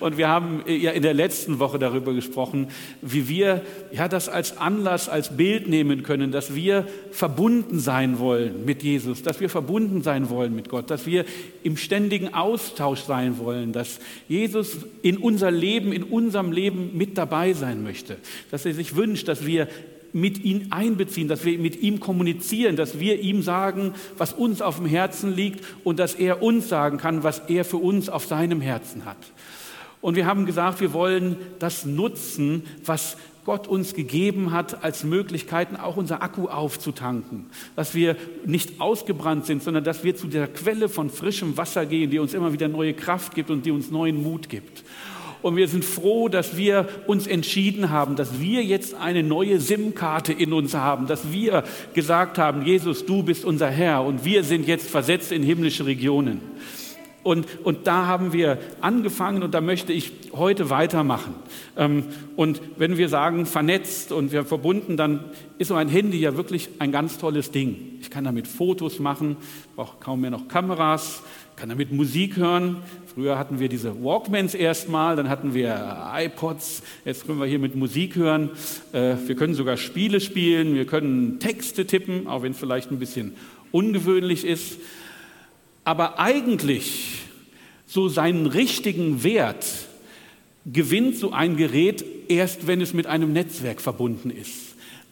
Und wir haben ja in der letzten Woche darüber gesprochen, wie wir ja das als Anlass, als Bild nehmen können, dass wir verbunden sein wollen mit Jesus, dass wir verbunden sein wollen mit Gott, dass wir im ständigen Austausch sein wollen, dass Jesus in unser Leben, in unserem Leben mit dabei sein möchte, dass er sich wünscht, dass wir mit ihm einbeziehen, dass wir mit ihm kommunizieren, dass wir ihm sagen, was uns auf dem Herzen liegt und dass er uns sagen kann, was er für uns auf seinem Herzen hat. Und wir haben gesagt, wir wollen das nutzen, was Gott uns gegeben hat, als Möglichkeiten auch unser Akku aufzutanken. Dass wir nicht ausgebrannt sind, sondern dass wir zu der Quelle von frischem Wasser gehen, die uns immer wieder neue Kraft gibt und die uns neuen Mut gibt. Und wir sind froh, dass wir uns entschieden haben, dass wir jetzt eine neue SIM-Karte in uns haben, dass wir gesagt haben, Jesus, du bist unser Herr und wir sind jetzt versetzt in himmlische Regionen. Und, und da haben wir angefangen und da möchte ich heute weitermachen. Ähm, und wenn wir sagen vernetzt und wir verbunden, dann ist so ein Handy ja wirklich ein ganz tolles Ding. Ich kann damit Fotos machen, brauche kaum mehr noch Kameras, kann damit Musik hören. Früher hatten wir diese Walkmans erstmal, dann hatten wir iPods, jetzt können wir hier mit Musik hören. Äh, wir können sogar Spiele spielen, wir können Texte tippen, auch wenn es vielleicht ein bisschen ungewöhnlich ist. Aber eigentlich so seinen richtigen Wert gewinnt so ein Gerät erst, wenn es mit einem Netzwerk verbunden ist.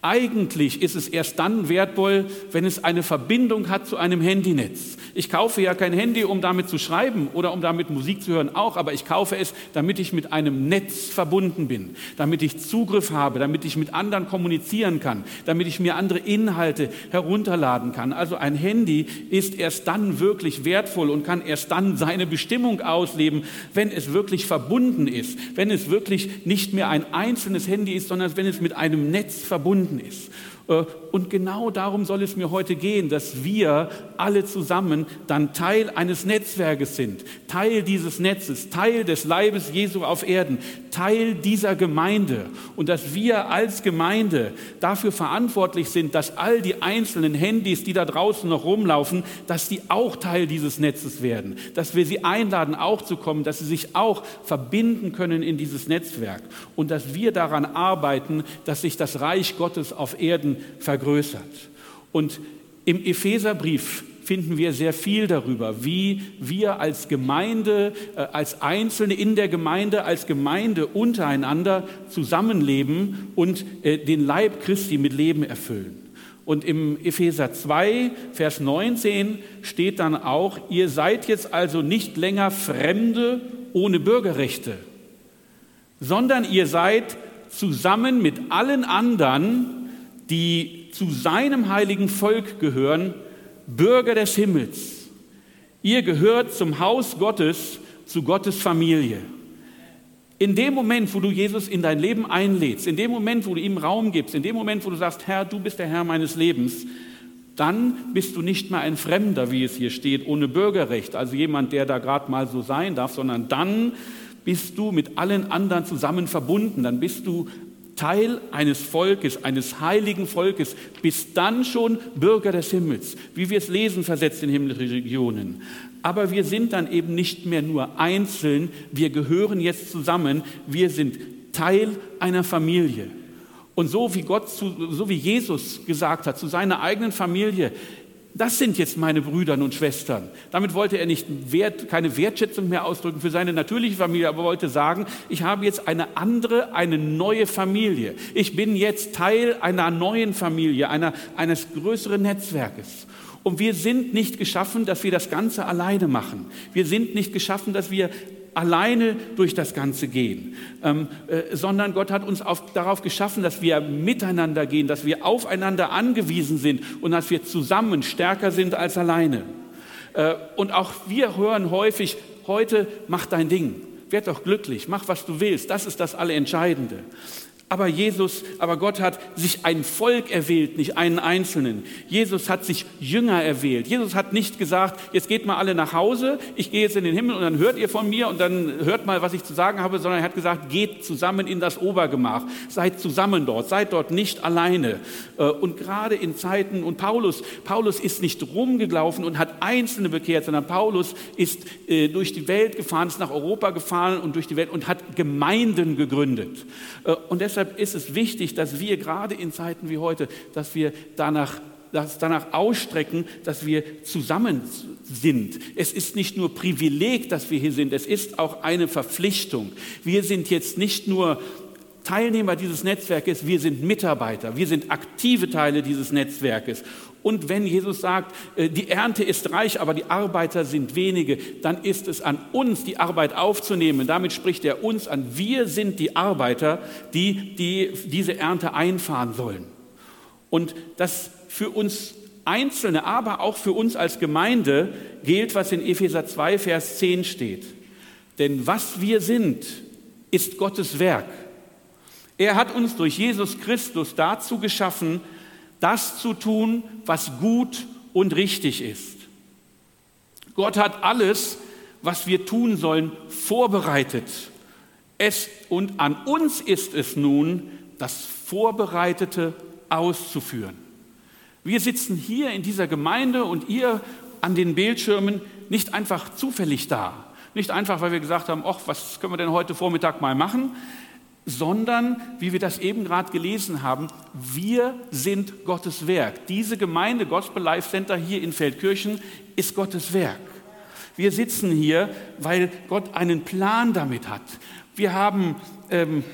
Eigentlich ist es erst dann wertvoll, wenn es eine Verbindung hat zu einem Handynetz. Ich kaufe ja kein Handy, um damit zu schreiben oder um damit Musik zu hören, auch, aber ich kaufe es, damit ich mit einem Netz verbunden bin, damit ich Zugriff habe, damit ich mit anderen kommunizieren kann, damit ich mir andere Inhalte herunterladen kann. Also ein Handy ist erst dann wirklich wertvoll und kann erst dann seine Bestimmung ausleben, wenn es wirklich verbunden ist, wenn es wirklich nicht mehr ein einzelnes Handy ist, sondern wenn es mit einem Netz verbunden verbunden ist. Äh, und genau darum soll es mir heute gehen, dass wir alle zusammen dann Teil eines Netzwerkes sind, Teil dieses Netzes, Teil des Leibes Jesu auf Erden, Teil dieser Gemeinde. Und dass wir als Gemeinde dafür verantwortlich sind, dass all die einzelnen Handys, die da draußen noch rumlaufen, dass die auch Teil dieses Netzes werden, dass wir sie einladen, auch zu kommen, dass sie sich auch verbinden können in dieses Netzwerk. Und dass wir daran arbeiten, dass sich das Reich Gottes auf Erden vergrößert. Und im Epheserbrief finden wir sehr viel darüber, wie wir als Gemeinde, äh, als Einzelne in der Gemeinde, als Gemeinde untereinander zusammenleben und äh, den Leib Christi mit Leben erfüllen. Und im Epheser 2, Vers 19 steht dann auch, ihr seid jetzt also nicht länger Fremde ohne Bürgerrechte, sondern ihr seid zusammen mit allen anderen, die zu seinem heiligen Volk gehören, Bürger des Himmels. Ihr gehört zum Haus Gottes, zu Gottes Familie. In dem Moment, wo du Jesus in dein Leben einlädst, in dem Moment, wo du ihm Raum gibst, in dem Moment, wo du sagst, Herr, du bist der Herr meines Lebens, dann bist du nicht mehr ein Fremder, wie es hier steht, ohne Bürgerrecht, also jemand, der da gerade mal so sein darf, sondern dann bist du mit allen anderen zusammen verbunden, dann bist du Teil eines Volkes, eines heiligen Volkes, bis dann schon Bürger des Himmels, wie wir es lesen, versetzt in himmlische Regionen. Aber wir sind dann eben nicht mehr nur einzeln, wir gehören jetzt zusammen, wir sind Teil einer Familie. Und so wie Gott, so wie Jesus gesagt hat zu seiner eigenen Familie, das sind jetzt meine Brüder und Schwestern. Damit wollte er nicht Wert, keine Wertschätzung mehr ausdrücken für seine natürliche Familie, aber wollte sagen, ich habe jetzt eine andere, eine neue Familie. Ich bin jetzt Teil einer neuen Familie, einer, eines größeren Netzwerkes. Und wir sind nicht geschaffen, dass wir das Ganze alleine machen. Wir sind nicht geschaffen, dass wir alleine durch das Ganze gehen, ähm, äh, sondern Gott hat uns auf, darauf geschaffen, dass wir miteinander gehen, dass wir aufeinander angewiesen sind und dass wir zusammen stärker sind als alleine. Äh, und auch wir hören häufig, heute mach dein Ding, werd doch glücklich, mach was du willst, das ist das Allerentscheidende. Aber Jesus, aber Gott hat sich ein Volk erwählt, nicht einen Einzelnen. Jesus hat sich Jünger erwählt. Jesus hat nicht gesagt, jetzt geht mal alle nach Hause, ich gehe jetzt in den Himmel und dann hört ihr von mir und dann hört mal, was ich zu sagen habe, sondern er hat gesagt, geht zusammen in das Obergemach, seid zusammen dort, seid dort nicht alleine. Äh, und gerade in Zeiten, und Paulus, Paulus ist nicht rumgelaufen und hat Einzelne bekehrt, sondern Paulus ist äh, durch die Welt gefahren, ist nach Europa gefahren und durch die Welt und hat Gemeinden gegründet. Äh, und deshalb deshalb ist es wichtig, dass wir gerade in Zeiten wie heute, dass wir danach das danach ausstrecken, dass wir zusammen sind. Es ist nicht nur Privileg, dass wir hier sind, es ist auch eine Verpflichtung. Wir sind jetzt nicht nur Teilnehmer dieses Netzwerkes, wir sind Mitarbeiter, wir sind aktive Teile dieses Netzwerkes. Und wenn Jesus sagt, äh, die Ernte ist reich, aber die Arbeiter sind wenige, dann ist es an uns, die Arbeit aufzunehmen. Damit spricht er uns an. Wir sind die Arbeiter, die, die diese Ernte einfahren sollen. Und das für uns Einzelne, aber auch für uns als Gemeinde gilt, was in Epheser 2, Vers 10 steht. Denn was wir sind, ist Gottes Werk. Er hat uns durch Jesus Christus dazu geschaffen, das zu tun, was gut und richtig ist. Gott hat alles, was wir tun sollen, vorbereitet. Es, und an uns ist es nun, das Vorbereitete auszuführen. Wir sitzen hier in dieser Gemeinde und ihr an den Bildschirmen nicht einfach zufällig da. Nicht einfach, weil wir gesagt haben, ach, was können wir denn heute Vormittag mal machen, sondern, wie wir das eben gerade gelesen haben, wir sind Gottes Werk. Diese Gemeinde Gospel Life Center hier in Feldkirchen ist Gottes Werk. Wir sitzen hier, weil Gott einen Plan damit hat. Wir haben ähm,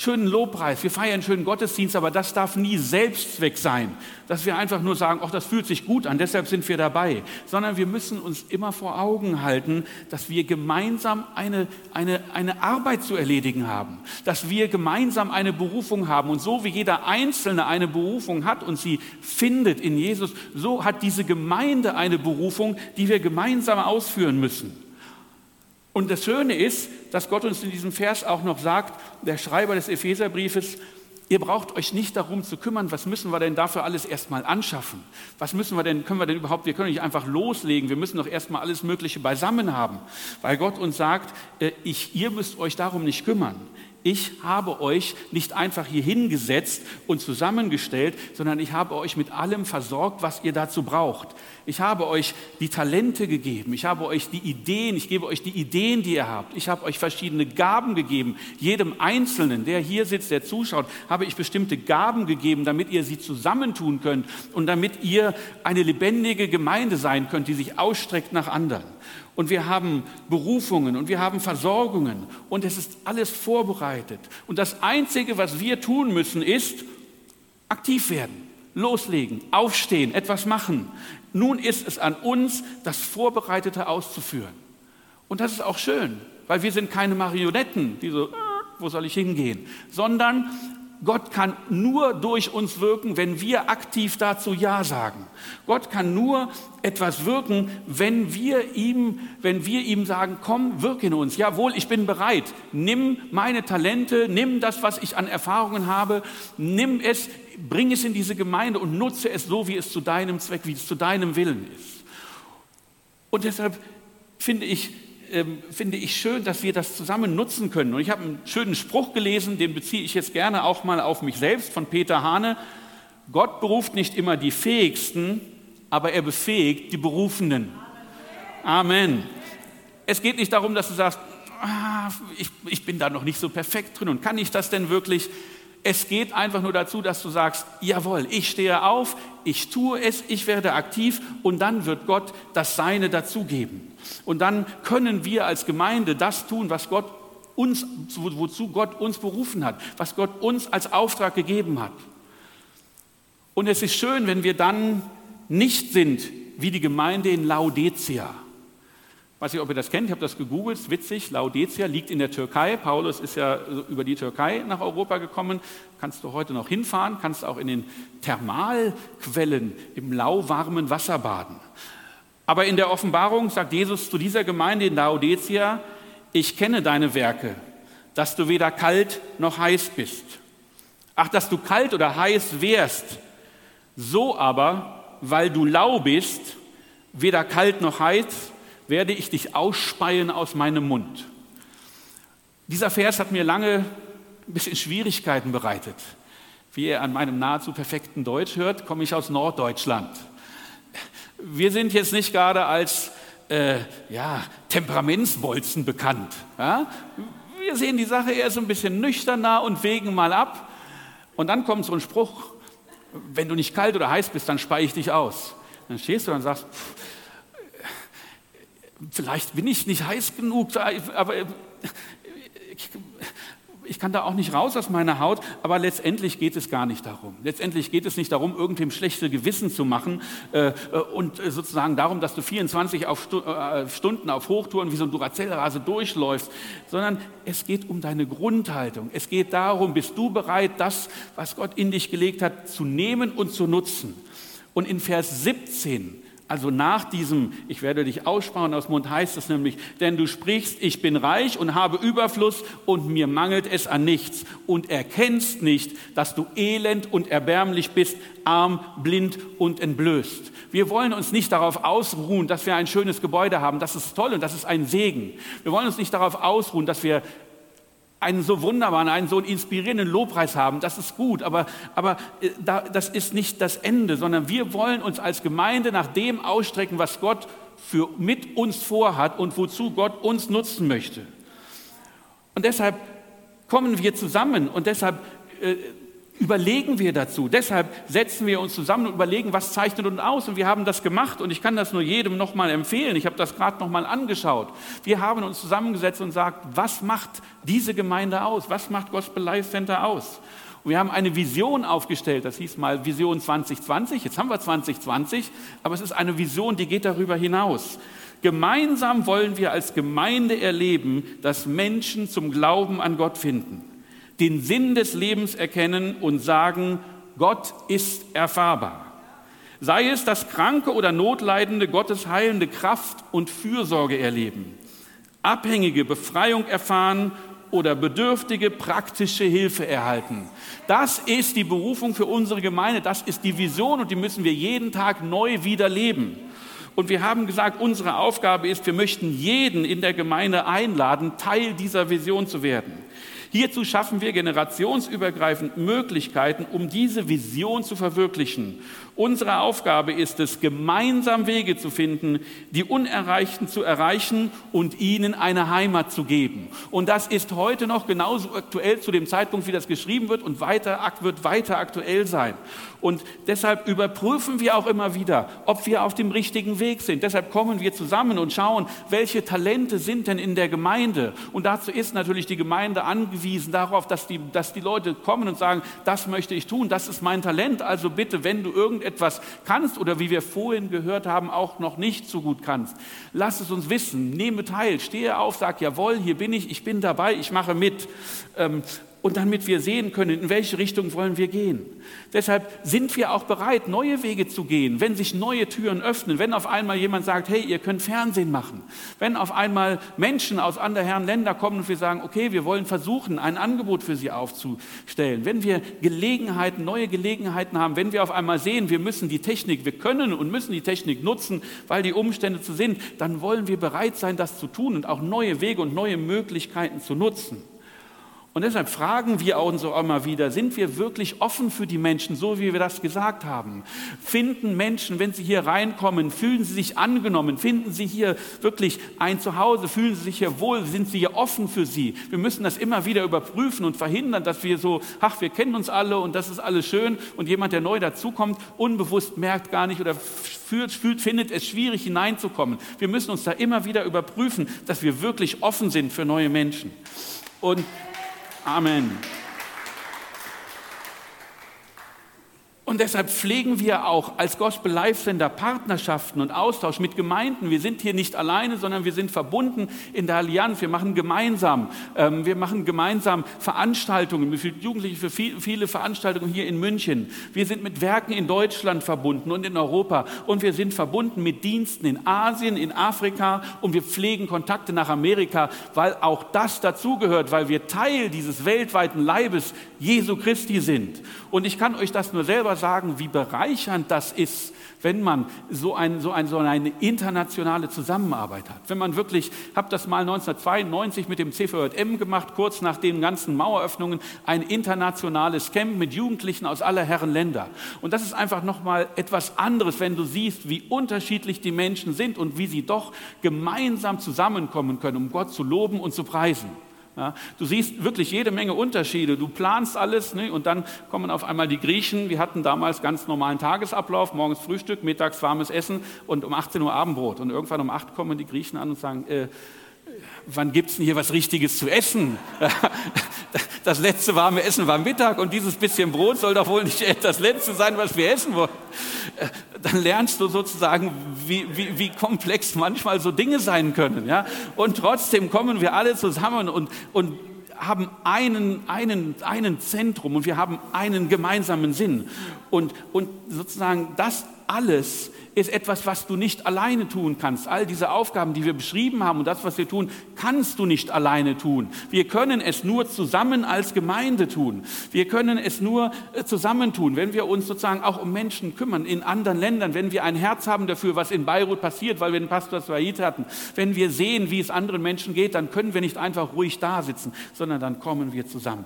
schönen Lobpreis, wir feiern einen schönen Gottesdienst, aber das darf nie Selbstzweck sein, dass wir einfach nur sagen, ach, das fühlt sich gut an, deshalb sind wir dabei, sondern wir müssen uns immer vor Augen halten, dass wir gemeinsam eine, eine, eine Arbeit zu erledigen haben, dass wir gemeinsam eine Berufung haben und so wie jeder Einzelne eine Berufung hat und sie findet in Jesus, so hat diese Gemeinde eine Berufung, die wir gemeinsam ausführen müssen. Und das Schöne ist, dass Gott uns in diesem Vers auch noch sagt, der Schreiber des Epheserbriefes, ihr braucht euch nicht darum zu kümmern, was müssen wir denn dafür alles erstmal anschaffen? Was müssen wir denn, können wir denn überhaupt, wir können nicht einfach loslegen, wir müssen doch erstmal alles Mögliche beisammen haben, weil Gott uns sagt, äh, ich, ihr müsst euch darum nicht kümmern. Ich habe euch nicht einfach hier hingesetzt und zusammengestellt, sondern ich habe euch mit allem versorgt, was ihr dazu braucht. Ich habe euch die Talente gegeben, ich habe euch die Ideen, ich gebe euch die Ideen, die ihr habt. Ich habe euch verschiedene Gaben gegeben. Jedem Einzelnen, der hier sitzt, der zuschaut, habe ich bestimmte Gaben gegeben, damit ihr sie zusammentun könnt und damit ihr eine lebendige Gemeinde sein könnt, die sich ausstreckt nach anderen und wir haben Berufungen und wir haben Versorgungen und es ist alles vorbereitet. Und das Einzige, was wir tun müssen, ist aktiv werden, loslegen, aufstehen, etwas machen. Nun ist es an uns, das Vorbereitete auszuführen. Und das ist auch schön, weil wir sind keine Marionetten, die so, wo soll ich hingehen, sondern Gott kann nur durch uns wirken, wenn wir aktiv dazu Ja sagen. Gott kann nur etwas wirken, wenn wir ihm, wenn wir ihm sagen, komm, wirke in uns. Jawohl, ich bin bereit. Nimm meine Talente, nimm das, was ich an Erfahrungen habe, nimm es, bring es in diese Gemeinde und nutze es so, wie es zu deinem Zweck, wie es zu deinem Willen ist. Und deshalb finde ich, ähm, finde ich schön, dass wir das zusammen nutzen können. Und ich habe einen schönen Spruch gelesen, den beziehe ich jetzt gerne auch mal auf mich selbst von Peter Hane. Gott beruft nicht immer die Fähigsten, aber er befähigt die Berufenen. Amen. Es geht nicht darum, dass du sagst, ah, ich, ich bin da noch nicht so perfekt drin und kann ich das denn wirklich? Es geht einfach nur dazu, dass du sagst, jawohl, ich stehe auf, ich tue es, ich werde aktiv und dann wird Gott das Seine dazugeben. Und dann können wir als Gemeinde das tun, was Gott uns, wozu Gott uns berufen hat, was Gott uns als Auftrag gegeben hat. Und es ist schön, wenn wir dann nicht sind wie die Gemeinde in Laodicea. Weiß nicht, ob ihr das kennt, ich habe das gegoogelt, witzig. Laodicea liegt in der Türkei. Paulus ist ja über die Türkei nach Europa gekommen. Kannst du heute noch hinfahren, kannst auch in den Thermalquellen im lauwarmen Wasser baden. Aber in der Offenbarung sagt Jesus zu dieser Gemeinde in Laodicea, ich kenne deine Werke, dass du weder kalt noch heiß bist. Ach, dass du kalt oder heiß wärst. So aber, weil du lau bist, weder kalt noch heiß, werde ich dich ausspeien aus meinem Mund. Dieser Vers hat mir lange ein bisschen Schwierigkeiten bereitet. Wie ihr an meinem nahezu perfekten Deutsch hört, komme ich aus Norddeutschland. Wir sind jetzt nicht gerade als äh, ja, Temperamentsbolzen bekannt. Ja? Wir sehen die Sache eher so ein bisschen nüchterner und wägen mal ab. Und dann kommt so ein Spruch, wenn du nicht kalt oder heiß bist, dann speie ich dich aus. Dann stehst du und sagst, pff, vielleicht bin ich nicht heiß genug, aber ich, kann da auch nicht raus aus meiner Haut, aber letztendlich geht es gar nicht darum. Letztendlich geht es nicht darum, irgendwem schlechte Gewissen zu machen äh, äh und sozusagen darum, dass du 24 auf Stu äh, Stunden auf Hochtouren wie so ein Duracell-Rase durchläufst, sondern es geht um deine Grundhaltung. Es geht darum, bist du bereit, das, was Gott in dich gelegt hat, zu nehmen und zu nutzen. Und in Vers 17 also nach diesem, ich werde dich aussparen aus Mund heißt es nämlich, denn du sprichst, ich bin reich und habe Überfluss und mir mangelt es an nichts und erkennst nicht, dass du elend und erbärmlich bist, arm, blind und entblößt. Wir wollen uns nicht darauf ausruhen, dass wir ein schönes Gebäude haben, das ist toll und das ist ein Segen. Wir wollen uns nicht darauf ausruhen, dass wir einen so wunderbaren, einen so inspirierenden Lobpreis haben, das ist gut, aber, aber äh, das ist nicht das Ende, sondern wir wollen uns als Gemeinde nach dem ausstrecken, was Gott für, mit uns vorhat und wozu Gott uns nutzen möchte. Und deshalb kommen wir zusammen und deshalb äh, überlegen wir dazu. Deshalb setzen wir uns zusammen und überlegen, was zeichnet uns aus. Und wir haben das gemacht und ich kann das nur jedem nochmal empfehlen. Ich habe das gerade nochmal angeschaut. Wir haben uns zusammengesetzt und gesagt, was macht diese Gemeinde aus? Was macht Gospel Life Center aus? Und wir haben eine Vision aufgestellt, das hieß mal Vision 2020. Jetzt haben wir 2020, aber es ist eine Vision, die geht darüber hinaus. Gemeinsam wollen wir als Gemeinde erleben, dass Menschen zum Glauben an Gott finden den Sinn des Lebens erkennen und sagen, Gott ist erfahrbar. Sei es, dass Kranke oder Notleidende Gottes heilende Kraft und Fürsorge erleben, Abhängige Befreiung erfahren oder Bedürftige praktische Hilfe erhalten. Das ist die Berufung für unsere Gemeinde, das ist die Vision und die müssen wir jeden Tag neu wieder leben. Und wir haben gesagt, unsere Aufgabe ist, wir möchten jeden in der Gemeinde einladen, Teil dieser Vision zu werden. Hierzu schaffen wir generationsübergreifend Möglichkeiten, um diese Vision zu verwirklichen. Unsere Aufgabe ist es, gemeinsam Wege zu finden, die Unerreichten zu erreichen und ihnen eine Heimat zu geben. Und das ist heute noch genauso aktuell zu dem Zeitpunkt, wie das geschrieben wird und weiter, wird weiter aktuell sein. Und deshalb überprüfen wir auch immer wieder, ob wir auf dem richtigen Weg sind. Deshalb kommen wir zusammen und schauen, welche Talente sind denn in der Gemeinde. Und dazu ist natürlich die Gemeinde angewiesen darauf, dass die, dass die Leute kommen und sagen, das möchte ich tun, das ist mein Talent. Also bitte, wenn du irgendetwas kannst oder wie wir vorhin gehört haben, auch noch nicht so gut kannst, lass es uns wissen, nehme teil, stehe auf, sag, jawohl, hier bin ich, ich bin dabei, ich mache mit. Ähm, und damit wir sehen können, in welche Richtung wollen wir gehen. Deshalb sind wir auch bereit, neue Wege zu gehen, wenn sich neue Türen öffnen, wenn auf einmal jemand sagt, hey, ihr könnt Fernsehen machen, wenn auf einmal Menschen aus anderen Ländern kommen und wir sagen, okay, wir wollen versuchen, ein Angebot für sie aufzustellen, wenn wir Gelegenheiten, neue Gelegenheiten haben, wenn wir auf einmal sehen, wir müssen die Technik, wir können und müssen die Technik nutzen, weil die Umstände zu sind, dann wollen wir bereit sein, das zu tun und auch neue Wege und neue Möglichkeiten zu nutzen. Und deshalb fragen wir uns auch immer wieder, sind wir wirklich offen für die Menschen, so wie wir das gesagt haben? Finden Menschen, wenn sie hier reinkommen, fühlen sie sich angenommen? Finden sie hier wirklich ein Zuhause? Fühlen sie sich hier wohl? Sind sie hier offen für sie? Wir müssen das immer wieder überprüfen und verhindern, dass wir so, ach, wir kennen uns alle und das ist alles schön und jemand, der neu dazukommt, unbewusst merkt gar nicht oder fühlt, fühlt, findet es schwierig hineinzukommen. Wir müssen uns da immer wieder überprüfen, dass wir wirklich offen sind für neue Menschen. Und Amen. Und deshalb pflegen wir auch als Gospel Life Sender Partnerschaften und Austausch mit Gemeinden. Wir sind hier nicht alleine, sondern wir sind verbunden in der Allianz. Wir machen gemeinsam, ähm, wir machen gemeinsam Veranstaltungen, für Jugendliche für viel, viele Veranstaltungen hier in München. Wir sind mit Werken in Deutschland verbunden und in Europa. Und wir sind verbunden mit Diensten in Asien, in Afrika. Und wir pflegen Kontakte nach Amerika, weil auch das dazugehört, weil wir Teil dieses weltweiten Leibes Jesu Christi sind. Und ich kann euch das nur selber sagen, wie bereichernd das ist, wenn man so, ein, so, ein, so eine internationale Zusammenarbeit hat. Wenn man wirklich, ich habe das mal 1992 mit dem CVJM gemacht, kurz nach den ganzen Maueröffnungen, ein internationales Camp mit Jugendlichen aus aller Herren Länder. Und das ist einfach nochmal etwas anderes, wenn du siehst, wie unterschiedlich die Menschen sind und wie sie doch gemeinsam zusammenkommen können, um Gott zu loben und zu preisen. Ja, du siehst wirklich jede Menge Unterschiede. Du planst alles ne, und dann kommen auf einmal die Griechen. Wir hatten damals ganz normalen Tagesablauf, morgens Frühstück, mittags warmes Essen und um 18 Uhr Abendbrot. Und irgendwann um 8 kommen die Griechen an und sagen, äh, wann gibt es denn hier was Richtiges zu essen? Das letzte warme Essen war Mittag und dieses bisschen Brot soll doch wohl nicht das letzte sein, was wir essen wollen. Dann lernst du sozusagen, wie, wie, wie komplex manchmal so Dinge sein können. Ja? Und trotzdem kommen wir alle zusammen und, und haben einen, einen, einen Zentrum und wir haben einen gemeinsamen Sinn. Und, und sozusagen das alles ist etwas, was du nicht alleine tun kannst. All diese Aufgaben, die wir beschrieben haben und das, was wir tun, kannst du nicht alleine tun. Wir können es nur zusammen als Gemeinde tun. Wir können es nur äh, zusammen tun, wenn wir uns sozusagen auch um Menschen kümmern in anderen Ländern, wenn wir ein Herz haben dafür, was in Beirut passiert, weil wir den Pastor Said hatten, wenn wir sehen, wie es anderen Menschen geht, dann können wir nicht einfach ruhig da sitzen, sondern dann kommen wir zusammen.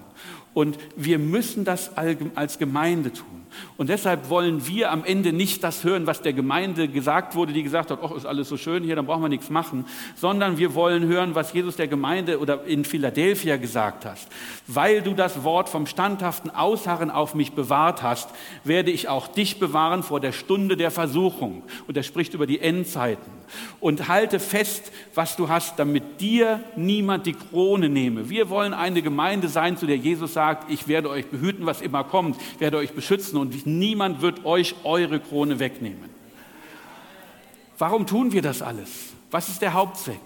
Und wir müssen das als Gemeinde tun. Und deshalb wollen wir am Ende nicht das hören, was der Gemeinde gesagt wurde, die gesagt hat, oh, ist alles so schön hier, dann brauchen wir nichts machen, sondern wir wollen hören, was Jesus der Gemeinde oder in Philadelphia gesagt hat. Weil du das Wort vom standhaften Ausharren auf mich bewahrt hast, werde ich auch dich bewahren vor der Stunde der Versuchung. Und er spricht über die Endzeiten. Und halte fest, was du hast, damit dir niemand die Krone nehme. Wir wollen eine Gemeinde sein, zu der Jesus sagt, ich werde euch behüten, was immer kommt, werde euch beschützen und niemand wird euch eure Krone wegnehmen. Warum tun wir das alles? Was ist der Hauptzweck?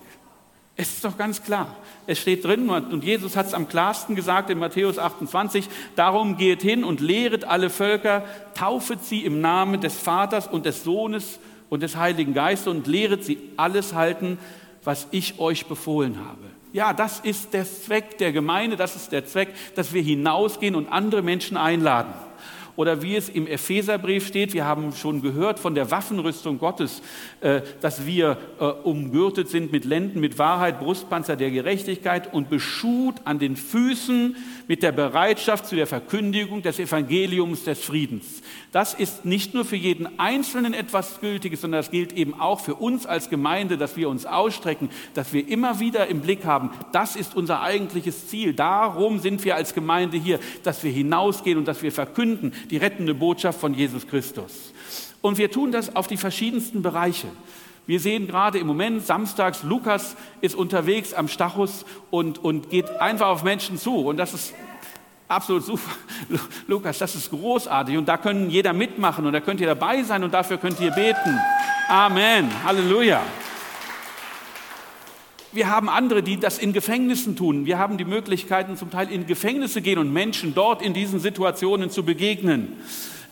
Es ist doch ganz klar. Es steht drin, und Jesus hat es am klarsten gesagt in Matthäus 28, darum geht hin und lehret alle Völker, taufet sie im Namen des Vaters und des Sohnes und des Heiligen Geistes und lehret sie alles halten, was ich euch befohlen habe. Ja, das ist der Zweck der Gemeinde, das ist der Zweck, dass wir hinausgehen und andere Menschen einladen oder wie es im Epheserbrief steht, wir haben schon gehört von der Waffenrüstung Gottes, äh, dass wir äh, umgürtet sind mit Lenden, mit Wahrheit, Brustpanzer der Gerechtigkeit und beschut an den Füßen mit der Bereitschaft zu der Verkündigung des Evangeliums des Friedens. Das ist nicht nur für jeden Einzelnen etwas Gültiges, sondern das gilt eben auch für uns als Gemeinde, dass wir uns ausstrecken, dass wir immer wieder im Blick haben, das ist unser eigentliches Ziel. Darum sind wir als Gemeinde hier, dass wir hinausgehen und dass wir verkünden, die rettende Botschaft von Jesus Christus. Und wir tun das auf die verschiedensten Bereiche. Wir sehen gerade im Moment, samstags, Lukas ist unterwegs am Stachus und, und geht einfach auf Menschen zu. Und das ist absolut super. Lukas, das ist großartig. Und da können jeder mitmachen und da könnt ihr dabei sein und dafür könnt ihr beten. Amen. Halleluja. Wir haben andere, die das in Gefängnissen tun. Wir haben die Möglichkeiten, zum Teil in Gefängnisse gehen und Menschen dort in diesen Situationen zu begegnen.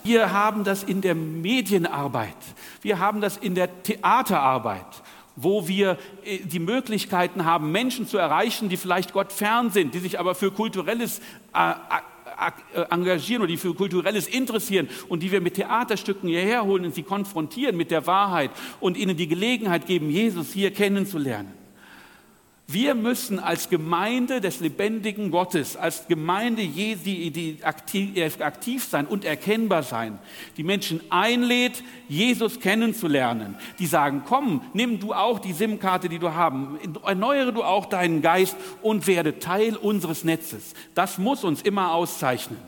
Wir haben das in der Medienarbeit. Wir haben das in der Theaterarbeit, wo wir äh, die Möglichkeiten haben, Menschen zu erreichen, die vielleicht Gott fern sind, die sich aber für kulturelles äh, äh, engagieren oder die für Kulturelles interessieren und die wir mit Theaterstücken hierher holen und sie konfrontieren mit der Wahrheit und ihnen die Gelegenheit geben, Jesus hier kennenzulernen. Wir müssen als Gemeinde des lebendigen Gottes, als Gemeinde die aktiv, äh, aktiv sein und erkennbar sein, die Menschen einlädt, Jesus kennenzulernen. Die sagen, komm, nimm du auch die SIM-Karte, die du haben, erneuere du auch deinen Geist und werde Teil unseres Netzes. Das muss uns immer auszeichnen.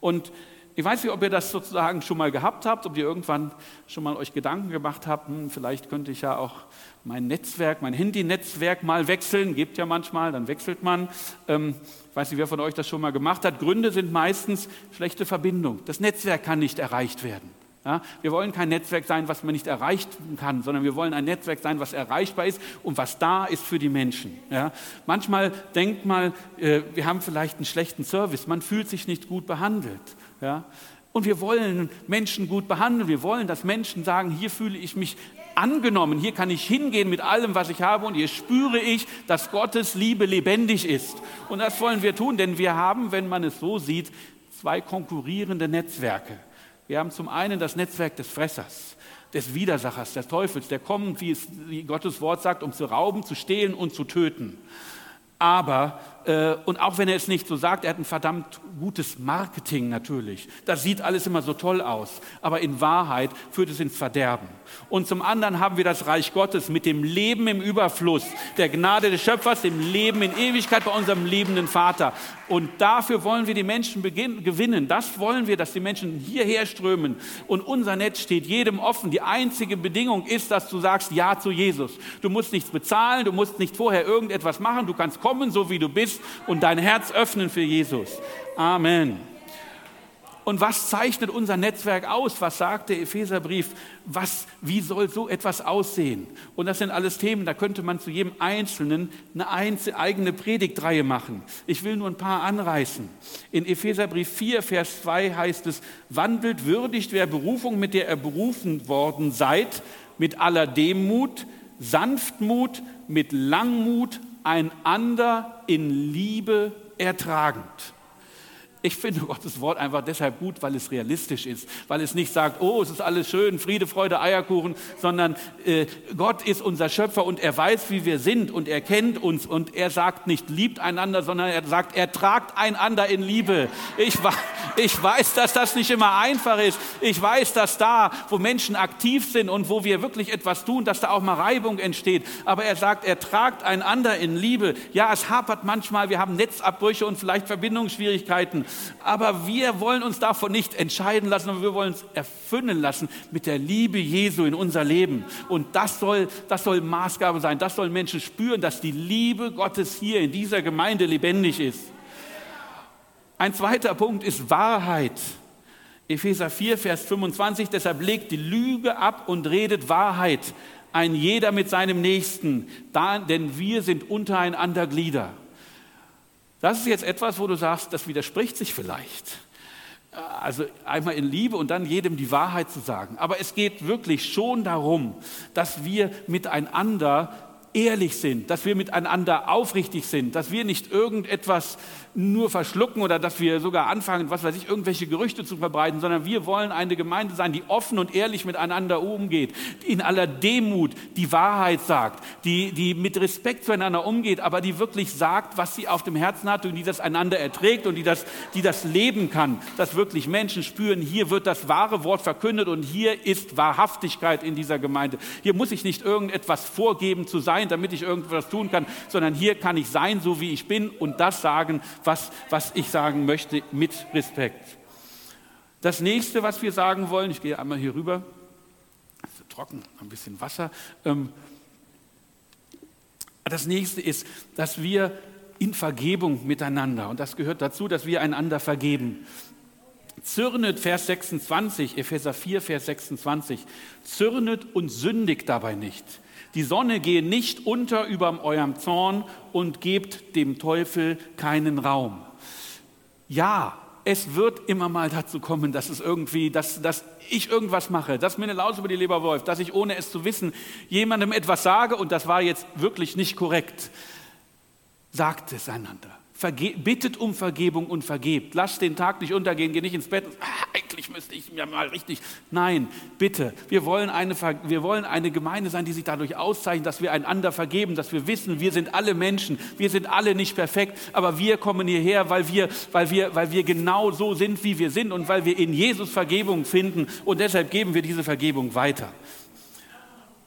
Und Ich weiß nicht, ob ihr das sozusagen schon mal gehabt habt, ob ihr irgendwann schon mal euch Gedanken gemacht habt, hm, vielleicht könnte ich ja auch mein Netzwerk, mein Handy-Netzwerk mal wechseln. Gibt ja manchmal, dann wechselt man. Ähm, ich weiß nicht, wer von euch das schon mal gemacht hat. Gründe sind meistens schlechte Verbindung. Das Netzwerk kann nicht erreicht werden. Ja, wir wollen kein Netzwerk sein, was man nicht erreichen kann, sondern wir wollen ein Netzwerk sein, was erreichbar ist und was da ist für die Menschen. Ja, manchmal denkt man, äh, wir haben vielleicht einen schlechten Service, man fühlt sich nicht gut behandelt. Ja, und wir wollen Menschen gut behandeln. Wir wollen, dass Menschen sagen, hier fühle ich mich angenommen, hier kann ich hingehen mit allem, was ich habe und hier spüre ich, dass Gottes Liebe lebendig ist. Und das wollen wir tun, denn wir haben, wenn man es so sieht, zwei konkurrierende Netzwerke. Wir haben zum einen das Netzwerk des Fressers, des Widersachers, des Teufels, der kommt, wie es wie Gottes Wort sagt, um zu rauben, zu stehlen und zu töten. Aber, und auch wenn er es nicht so sagt, er hat ein verdammt gutes Marketing natürlich. Das sieht alles immer so toll aus. Aber in Wahrheit führt es ins Verderben. Und zum anderen haben wir das Reich Gottes mit dem Leben im Überfluss, der Gnade des Schöpfers, dem Leben in Ewigkeit bei unserem liebenden Vater. Und dafür wollen wir die Menschen gewinnen. Das wollen wir, dass die Menschen hierher strömen. Und unser Netz steht jedem offen. Die einzige Bedingung ist, dass du sagst Ja zu Jesus. Du musst nichts bezahlen, du musst nicht vorher irgendetwas machen. Du kannst kommen, so wie du bist, und dein Herz öffnen für Jesus. Amen. Und was zeichnet unser Netzwerk aus? Was sagt der Epheserbrief? Was, wie soll so etwas aussehen? Und das sind alles Themen, da könnte man zu jedem Einzelnen eine eigene Predigtreihe machen. Ich will nur ein paar anreißen. In Epheserbrief 4, Vers 2 heißt es, wandelt würdig der Berufung, mit der ihr berufen worden seid, mit aller Demut, Sanftmut, mit Langmut, einander in Liebe ertragend. Ich finde Gottes Wort einfach deshalb gut, weil es realistisch ist, weil es nicht sagt, oh, es ist alles schön, Friede, Freude, Eierkuchen, sondern äh, Gott ist unser Schöpfer und er weiß, wie wir sind und er kennt uns und er sagt nicht, liebt einander, sondern er sagt, er tragt einander in Liebe. Ich, ich weiß, dass das nicht immer einfach ist. Ich weiß, dass da, wo Menschen aktiv sind und wo wir wirklich etwas tun, dass da auch mal Reibung entsteht. Aber er sagt, er tragt einander in Liebe. Ja, es hapert manchmal, wir haben Netzabbrüche und vielleicht Verbindungsschwierigkeiten. Aber wir wollen uns davon nicht entscheiden lassen, sondern wir wollen uns erfüllen lassen mit der Liebe Jesu in unser Leben. Und das soll, das soll Maßgabe sein. Das sollen Menschen spüren, dass die Liebe Gottes hier in dieser Gemeinde lebendig ist. Ein zweiter Punkt ist Wahrheit. Epheser 4, Vers 25, deshalb legt die Lüge ab und redet Wahrheit, ein jeder mit seinem Nächsten, denn wir sind untereinander Glieder. Das ist jetzt etwas, wo du sagst, das widerspricht sich vielleicht. Also einmal in Liebe und dann jedem die Wahrheit zu sagen. Aber es geht wirklich schon darum, dass wir miteinander ehrlich sind, dass wir miteinander aufrichtig sind, dass wir nicht irgendetwas nur verschlucken oder dass wir sogar anfangen, was weiß ich, irgendwelche Gerüchte zu verbreiten, sondern wir wollen eine Gemeinde sein, die offen und ehrlich miteinander umgeht, in aller Demut die Wahrheit sagt, die, die mit Respekt zueinander umgeht, aber die wirklich sagt, was sie auf dem Herzen hat und die das einander erträgt und die das, die das leben kann, dass wirklich Menschen spüren, hier wird das wahre Wort verkündet und hier ist Wahrhaftigkeit in dieser Gemeinde. Hier muss ich nicht irgendetwas vorgeben zu sein, damit ich irgendwas tun kann, sondern hier kann ich sein, so wie ich bin und das sagen, was, was ich sagen möchte, mit Respekt. Das nächste, was wir sagen wollen, ich gehe einmal hier rüber, ist trocken, ein bisschen Wasser. Ähm, das nächste ist, dass wir in Vergebung miteinander, und das gehört dazu, dass wir einander vergeben. Zürnet, Vers 26, Epheser 4, Vers 26, zürnet und sündigt dabei nicht. Die Sonne gehe nicht unter über eurem Zorn und gebt dem Teufel keinen Raum. Ja, es wird immer mal dazu kommen, dass es irgendwie, dass, dass ich irgendwas mache, dass mir eine Laus über die Leber läuft, dass ich ohne es zu wissen jemandem etwas sage und das war jetzt wirklich nicht korrekt. Sagt es einander. Bittet um Vergebung und vergebt. Lasst den Tag nicht untergehen, geh nicht ins Bett. Ah, eigentlich müsste ich mir mal richtig. Nein, bitte. Wir wollen, eine, wir wollen eine Gemeinde sein, die sich dadurch auszeichnet, dass wir einander vergeben, dass wir wissen, wir sind alle Menschen, wir sind alle nicht perfekt, aber wir kommen hierher, weil wir, weil wir, weil wir genau so sind, wie wir sind und weil wir in Jesus Vergebung finden und deshalb geben wir diese Vergebung weiter.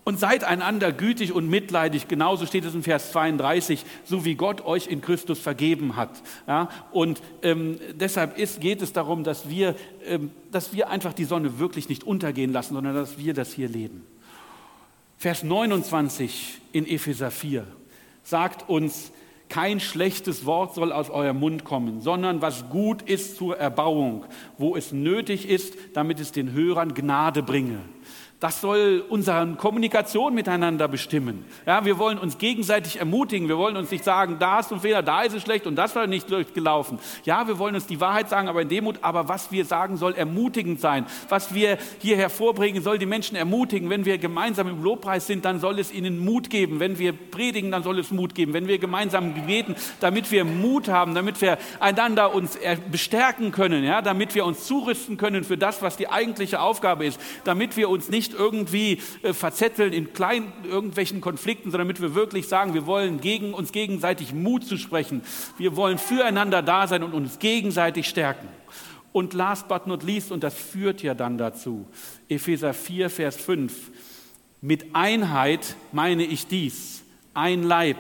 Und seid einander gütig und mitleidig, genauso steht es in Vers 32, so wie Gott euch in Christus vergeben hat. Ja, und ähm, deshalb ist, geht es darum, dass wir, ähm, dass wir einfach die Sonne wirklich nicht untergehen lassen, sondern dass wir das hier leben. Vers 29 in Epheser 4 sagt uns, kein schlechtes Wort soll aus eurem Mund kommen, sondern was gut ist zur Erbauung, wo es nötig ist, damit es den Hörern Gnade bringe. Das soll unsere Kommunikation miteinander bestimmen. Ja, wir wollen uns gegenseitig ermutigen. Wir wollen uns nicht sagen, da hast du einen Fehler, da ist es schlecht und das war nicht gelaufen. Ja, wir wollen uns die Wahrheit sagen, aber in Demut. Aber was wir sagen, soll ermutigend sein. Was wir hier hervorbringen, soll die Menschen ermutigen. Wenn wir gemeinsam im Lobpreis sind, dann soll es ihnen Mut geben. Wenn wir predigen, dann soll es Mut geben. Wenn wir gemeinsam beten, damit wir Mut haben, damit wir einander uns bestärken können, ja, damit wir uns zurüsten können für das, was die eigentliche Aufgabe ist, damit wir uns nicht nicht irgendwie äh, verzetteln in kleinen irgendwelchen Konflikten, sondern damit wir wirklich sagen, wir wollen gegen uns gegenseitig Mut zu sprechen. Wir wollen füreinander da sein und uns gegenseitig stärken. Und last but not least, und das führt ja dann dazu, Epheser 4, Vers 5, mit Einheit meine ich dies, ein Leib,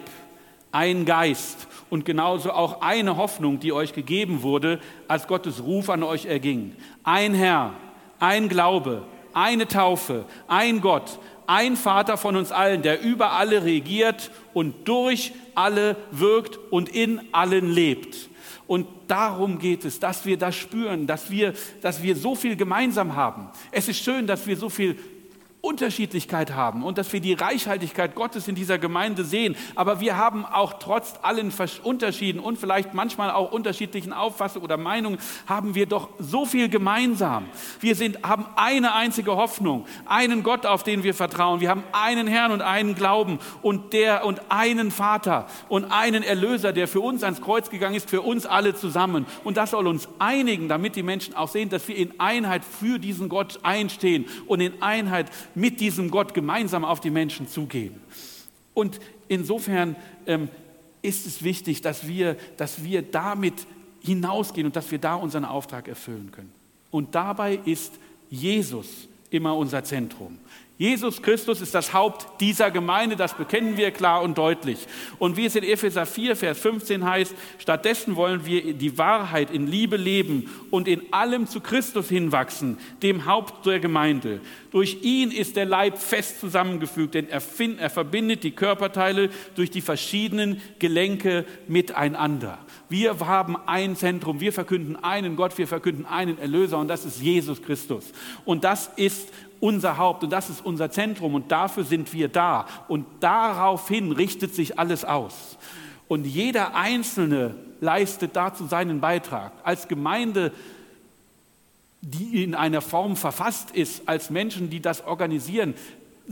ein Geist und genauso auch eine Hoffnung, die euch gegeben wurde, als Gottes Ruf an euch erging. Ein Herr, ein Glaube, eine Taufe, ein Gott, ein Vater von uns allen, der über alle regiert und durch alle wirkt und in allen lebt. Und darum geht es, dass wir das spüren, dass wir, dass wir so viel gemeinsam haben. Es ist schön, dass wir so viel Unterschiedlichkeit haben und dass wir die Reichhaltigkeit Gottes in dieser Gemeinde sehen. Aber wir haben auch trotz allen Unterschieden und vielleicht manchmal auch unterschiedlichen Auffassungen oder Meinungen, haben wir doch so viel gemeinsam. Wir sind, haben eine einzige Hoffnung, einen Gott, auf den wir vertrauen. Wir haben einen Herrn und einen Glauben und, der, und einen Vater und einen Erlöser, der für uns ans Kreuz gegangen ist, für uns alle zusammen. Und das soll uns einigen, damit die Menschen auch sehen, dass wir in Einheit für diesen Gott einstehen und in Einheit mit diesem Gott gemeinsam auf die Menschen zugehen. Und insofern ähm, ist es wichtig, dass wir, dass wir damit hinausgehen und dass wir da unseren Auftrag erfüllen können. Und dabei ist Jesus immer unser Zentrum. Jesus Christus ist das Haupt dieser Gemeinde, das bekennen wir klar und deutlich. Und wie es in Epheser 4, Vers 15 heißt, stattdessen wollen wir die Wahrheit in Liebe leben und in allem zu Christus hinwachsen, dem Haupt der Gemeinde. Durch ihn ist der Leib fest zusammengefügt, denn er, find, er verbindet die Körperteile durch die verschiedenen Gelenke miteinander. Wir haben ein Zentrum, wir verkünden einen Gott, wir verkünden einen Erlöser und das ist Jesus Christus. Und das ist unser Haupt und das ist unser Zentrum und dafür sind wir da. Und daraufhin richtet sich alles aus. Und jeder Einzelne leistet dazu seinen Beitrag. Als Gemeinde, die in einer Form verfasst ist, als Menschen, die das organisieren,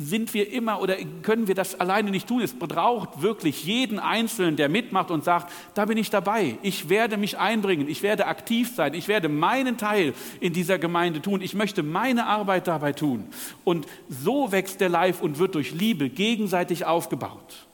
sind wir immer oder können wir das alleine nicht tun. Es braucht wirklich jeden Einzelnen, der mitmacht und sagt, da bin ich dabei, ich werde mich einbringen, ich werde aktiv sein, ich werde meinen Teil in dieser Gemeinde tun, ich möchte meine Arbeit dabei tun. Und so wächst der Live und wird durch Liebe gegenseitig aufgebaut.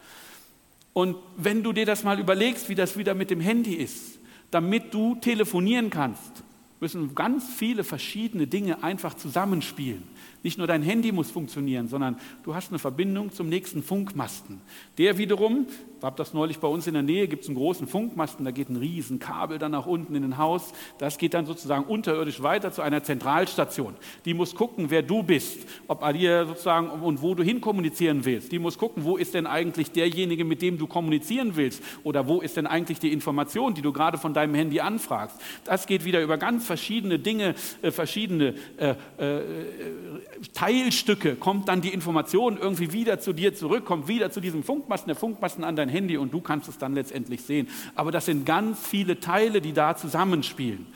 Und wenn du dir das mal überlegst, wie das wieder mit dem Handy ist, damit du telefonieren kannst, müssen ganz viele verschiedene Dinge einfach zusammenspielen. Nicht nur dein Handy muss funktionieren, sondern du hast eine Verbindung zum nächsten Funkmasten. Der wiederum, ich habe das neulich bei uns in der Nähe, gibt es einen großen Funkmasten, da geht ein Riesenkabel dann nach unten in ein Haus. Das geht dann sozusagen unterirdisch weiter zu einer Zentralstation. Die muss gucken, wer du bist, ob dir sozusagen und wo du hin kommunizieren willst. Die muss gucken, wo ist denn eigentlich derjenige, mit dem du kommunizieren willst oder wo ist denn eigentlich die Information, die du gerade von deinem Handy anfragst. Das geht wieder über ganz verschiedene Dinge, äh, verschiedene äh, äh, Teilstücke kommt dann die Information irgendwie wieder zu dir zurück, kommt wieder zu diesem Funkmasten, der Funkmasten an dein Handy und du kannst es dann letztendlich sehen. Aber das sind ganz viele Teile, die da zusammenspielen.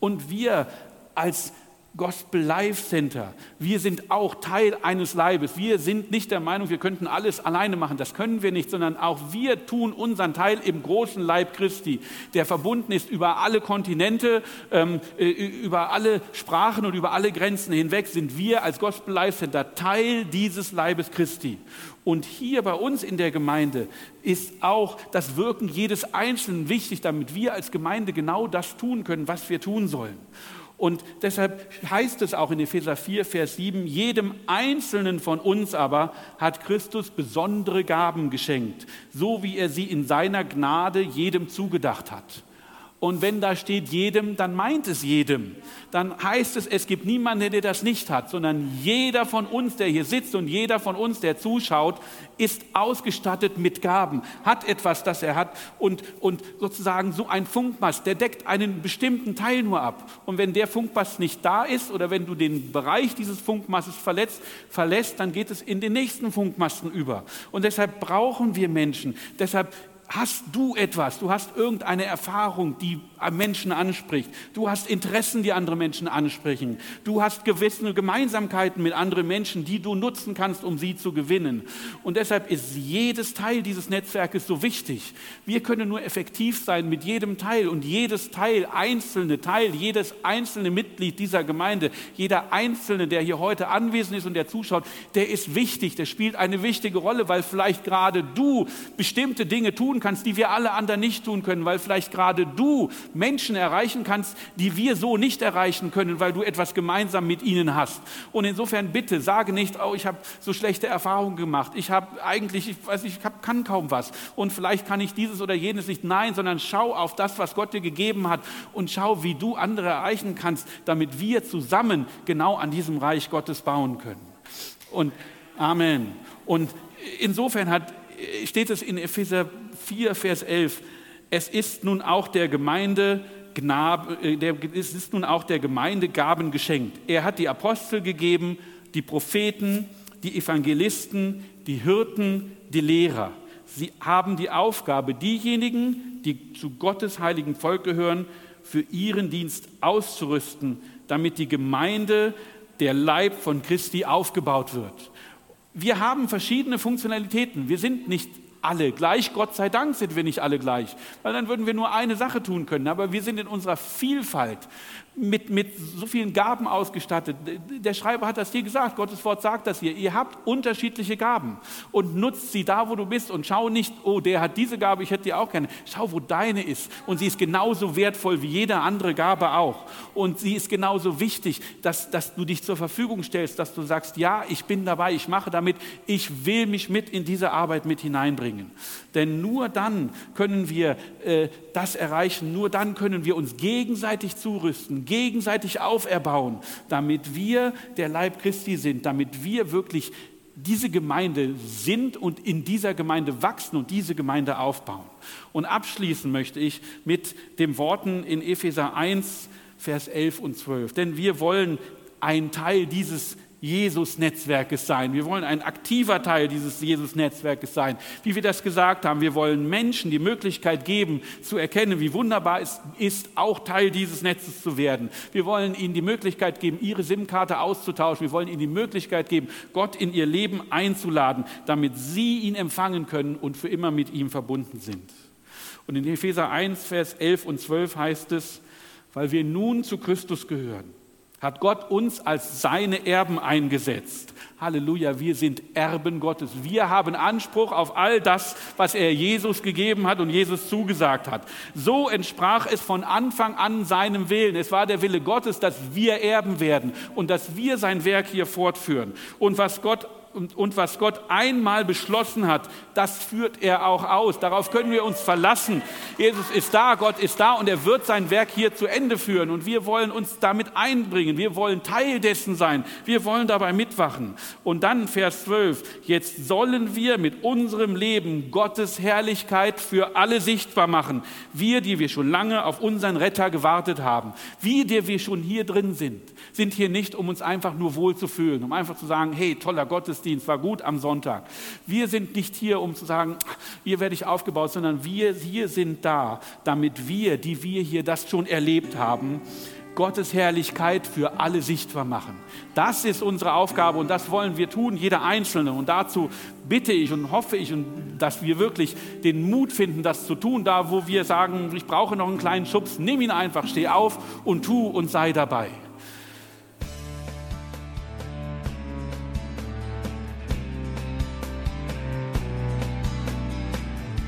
Und wir als Gospel Life Center. Wir sind auch Teil eines Leibes. Wir sind nicht der Meinung, wir könnten alles alleine machen. Das können wir nicht, sondern auch wir tun unseren Teil im großen Leib Christi, der verbunden ist über alle Kontinente, ähm, äh, über alle Sprachen und über alle Grenzen hinweg. Sind wir als Gospel Life Center Teil dieses Leibes Christi. Und hier bei uns in der Gemeinde ist auch das Wirken jedes Einzelnen wichtig, damit wir als Gemeinde genau das tun können, was wir tun sollen. Und deshalb heißt es auch in Epheser 4, Vers 7, jedem Einzelnen von uns aber hat Christus besondere Gaben geschenkt, so wie er sie in seiner Gnade jedem zugedacht hat. Und wenn da steht jedem, dann meint es jedem. Dann heißt es, es gibt niemanden, der das nicht hat, sondern jeder von uns, der hier sitzt und jeder von uns, der zuschaut, ist ausgestattet mit Gaben, hat etwas, das er hat und, und sozusagen so ein Funkmast, der deckt einen bestimmten Teil nur ab. Und wenn der Funkmast nicht da ist oder wenn du den Bereich dieses Funkmastes verletzt, verlässt, dann geht es in den nächsten Funkmasten über. Und deshalb brauchen wir Menschen. Deshalb hast du etwas, du hast irgendeine Erfahrung, die Menschen anspricht, du hast Interessen, die andere Menschen ansprechen, du hast gewisse Gemeinsamkeiten mit anderen Menschen, die du nutzen kannst, um sie zu gewinnen. Und deshalb ist jedes Teil dieses Netzwerkes so wichtig. Wir können nur effektiv sein mit jedem Teil und jedes Teil, einzelne Teil, jedes einzelne Mitglied dieser Gemeinde, jeder Einzelne, der hier heute anwesend ist und der zuschaut, der ist wichtig, der spielt eine wichtige Rolle, weil vielleicht gerade du bestimmte Dinge tun kannst, die wir alle anderen nicht tun können, weil vielleicht gerade du Menschen erreichen kannst, die wir so nicht erreichen können, weil du etwas gemeinsam mit ihnen hast. Und insofern bitte sage nicht, oh, ich habe so schlechte Erfahrungen gemacht. Ich habe eigentlich, ich weiß ich hab, kann kaum was. Und vielleicht kann ich dieses oder jenes nicht. Nein, sondern schau auf das, was Gott dir gegeben hat und schau, wie du andere erreichen kannst, damit wir zusammen genau an diesem Reich Gottes bauen können. Und Amen. Und insofern hat, steht es in Epheser 4, Vers 11, es ist nun auch der Gemeinde äh, es ist nun auch der Gemeinde Gaben geschenkt. Er hat die Apostel gegeben, die Propheten, die Evangelisten, die Hirten, die Lehrer. Sie haben die Aufgabe, diejenigen, die zu Gottes heiligen Volk gehören, für ihren Dienst auszurüsten, damit die Gemeinde, der Leib von Christi, aufgebaut wird. Wir haben verschiedene Funktionalitäten. Wir sind nicht alle gleich. Gott sei Dank sind wir nicht alle gleich, weil dann würden wir nur eine Sache tun können. Aber wir sind in unserer Vielfalt mit, mit so vielen Gaben ausgestattet. Der Schreiber hat das hier gesagt, Gottes Wort sagt das hier. Ihr habt unterschiedliche Gaben und nutzt sie da, wo du bist und schau nicht, oh, der hat diese Gabe, ich hätte die auch gerne. Schau, wo deine ist und sie ist genauso wertvoll wie jede andere Gabe auch. Und sie ist genauso wichtig, dass, dass du dich zur Verfügung stellst, dass du sagst, ja, ich bin dabei, ich mache damit, ich will mich mit in diese Arbeit mit hineinbringen. Denn nur dann können wir äh, das erreichen, nur dann können wir uns gegenseitig zurüsten, gegenseitig auferbauen, damit wir der Leib Christi sind, damit wir wirklich diese Gemeinde sind und in dieser Gemeinde wachsen und diese Gemeinde aufbauen. Und abschließen möchte ich mit den Worten in Epheser 1, Vers 11 und 12. Denn wir wollen ein Teil dieses Jesus-Netzwerkes sein. Wir wollen ein aktiver Teil dieses Jesus-Netzwerkes sein. Wie wir das gesagt haben, wir wollen Menschen die Möglichkeit geben, zu erkennen, wie wunderbar es ist, auch Teil dieses Netzes zu werden. Wir wollen ihnen die Möglichkeit geben, ihre SIM-Karte auszutauschen. Wir wollen ihnen die Möglichkeit geben, Gott in ihr Leben einzuladen, damit sie ihn empfangen können und für immer mit ihm verbunden sind. Und in Epheser 1, Vers 11 und 12 heißt es, weil wir nun zu Christus gehören hat Gott uns als seine Erben eingesetzt. Halleluja, wir sind Erben Gottes. Wir haben Anspruch auf all das, was er Jesus gegeben hat und Jesus zugesagt hat. So entsprach es von Anfang an seinem Willen. Es war der Wille Gottes, dass wir Erben werden und dass wir sein Werk hier fortführen. Und was Gott und, und was Gott einmal beschlossen hat, das führt er auch aus. Darauf können wir uns verlassen. Jesus ist da, Gott ist da und er wird sein Werk hier zu Ende führen. Und wir wollen uns damit einbringen. Wir wollen Teil dessen sein. Wir wollen dabei mitwachen. Und dann Vers 12. Jetzt sollen wir mit unserem Leben Gottes Herrlichkeit für alle sichtbar machen. Wir, die wir schon lange auf unseren Retter gewartet haben. Wir, die wir schon hier drin sind, sind hier nicht, um uns einfach nur wohl zu fühlen, um einfach zu sagen, hey, toller Gottes Gottesdienst war gut am Sonntag. Wir sind nicht hier, um zu sagen, hier werde ich aufgebaut, sondern wir hier sind da, damit wir, die wir hier das schon erlebt haben, Gottes Herrlichkeit für alle sichtbar machen. Das ist unsere Aufgabe und das wollen wir tun, jeder Einzelne. Und dazu bitte ich und hoffe ich, dass wir wirklich den Mut finden, das zu tun. Da, wo wir sagen, ich brauche noch einen kleinen Schubs, nimm ihn einfach, steh auf und tu und sei dabei.